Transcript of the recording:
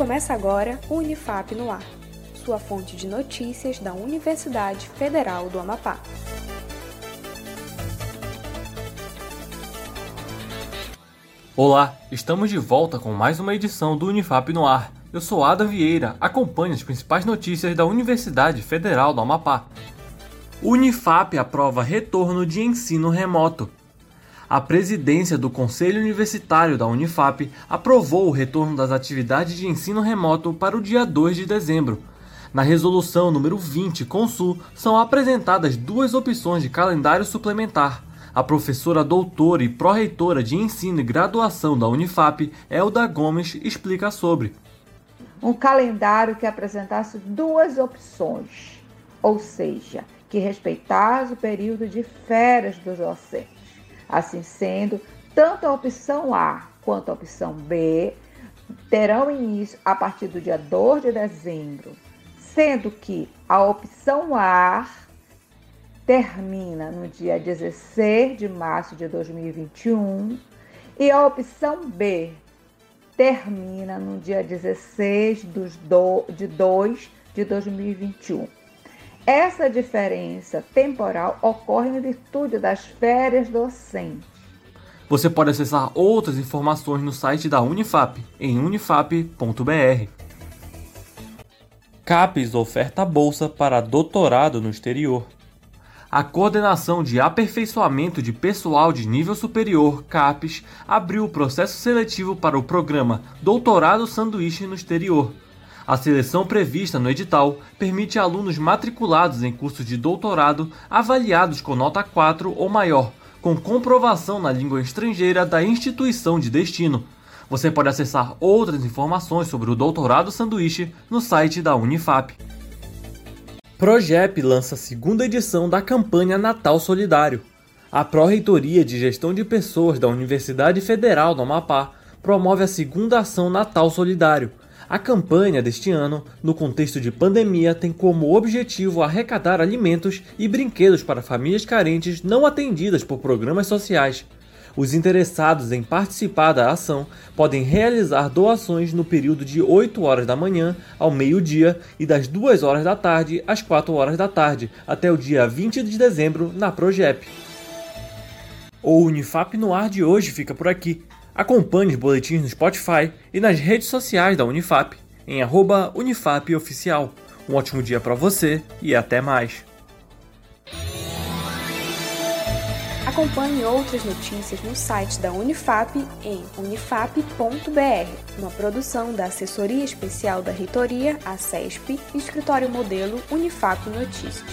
Começa agora o Unifap no Ar, sua fonte de notícias da Universidade Federal do Amapá. Olá, estamos de volta com mais uma edição do Unifap no Ar. Eu sou Ada Vieira, acompanhe as principais notícias da Universidade Federal do Amapá. Unifap aprova retorno de ensino remoto. A presidência do Conselho Universitário da Unifap aprovou o retorno das atividades de ensino remoto para o dia 2 de dezembro. Na resolução número 20 Consul são apresentadas duas opções de calendário suplementar. A professora doutora e pró-reitora de ensino e graduação da Unifap, Elda Gomes, explica sobre. Um calendário que apresentasse duas opções, ou seja, que respeitasse o período de férias dos docentes. Assim sendo, tanto a opção A quanto a opção B terão início a partir do dia 2 de dezembro, sendo que a opção A termina no dia 16 de março de 2021 e a opção B termina no dia 16 de 2 de 2021. Essa diferença temporal ocorre em virtude das férias docentes. Você pode acessar outras informações no site da Unifap, em unifap.br. CAPES oferta bolsa para doutorado no exterior. A Coordenação de Aperfeiçoamento de Pessoal de Nível Superior, CAPES, abriu o processo seletivo para o programa Doutorado Sanduíche no Exterior a seleção prevista no edital permite alunos matriculados em cursos de doutorado avaliados com nota 4 ou maior, com comprovação na língua estrangeira da instituição de destino. Você pode acessar outras informações sobre o doutorado sanduíche no site da Unifap. Progep lança a segunda edição da campanha Natal Solidário. A Pró-Reitoria de Gestão de Pessoas da Universidade Federal do Amapá promove a segunda ação Natal Solidário, a campanha deste ano, no contexto de pandemia, tem como objetivo arrecadar alimentos e brinquedos para famílias carentes não atendidas por programas sociais. Os interessados em participar da ação podem realizar doações no período de 8 horas da manhã ao meio-dia e das 2 horas da tarde às 4 horas da tarde, até o dia 20 de dezembro na Progep. O Unifap no ar de hoje fica por aqui. Acompanhe os boletins no Spotify e nas redes sociais da Unifap, em @unifapoficial. Um ótimo dia para você e até mais. Acompanhe outras notícias no site da Unifap em unifap.br, uma produção da Assessoria Especial da Reitoria, a CESP, Escritório Modelo Unifap Notícias.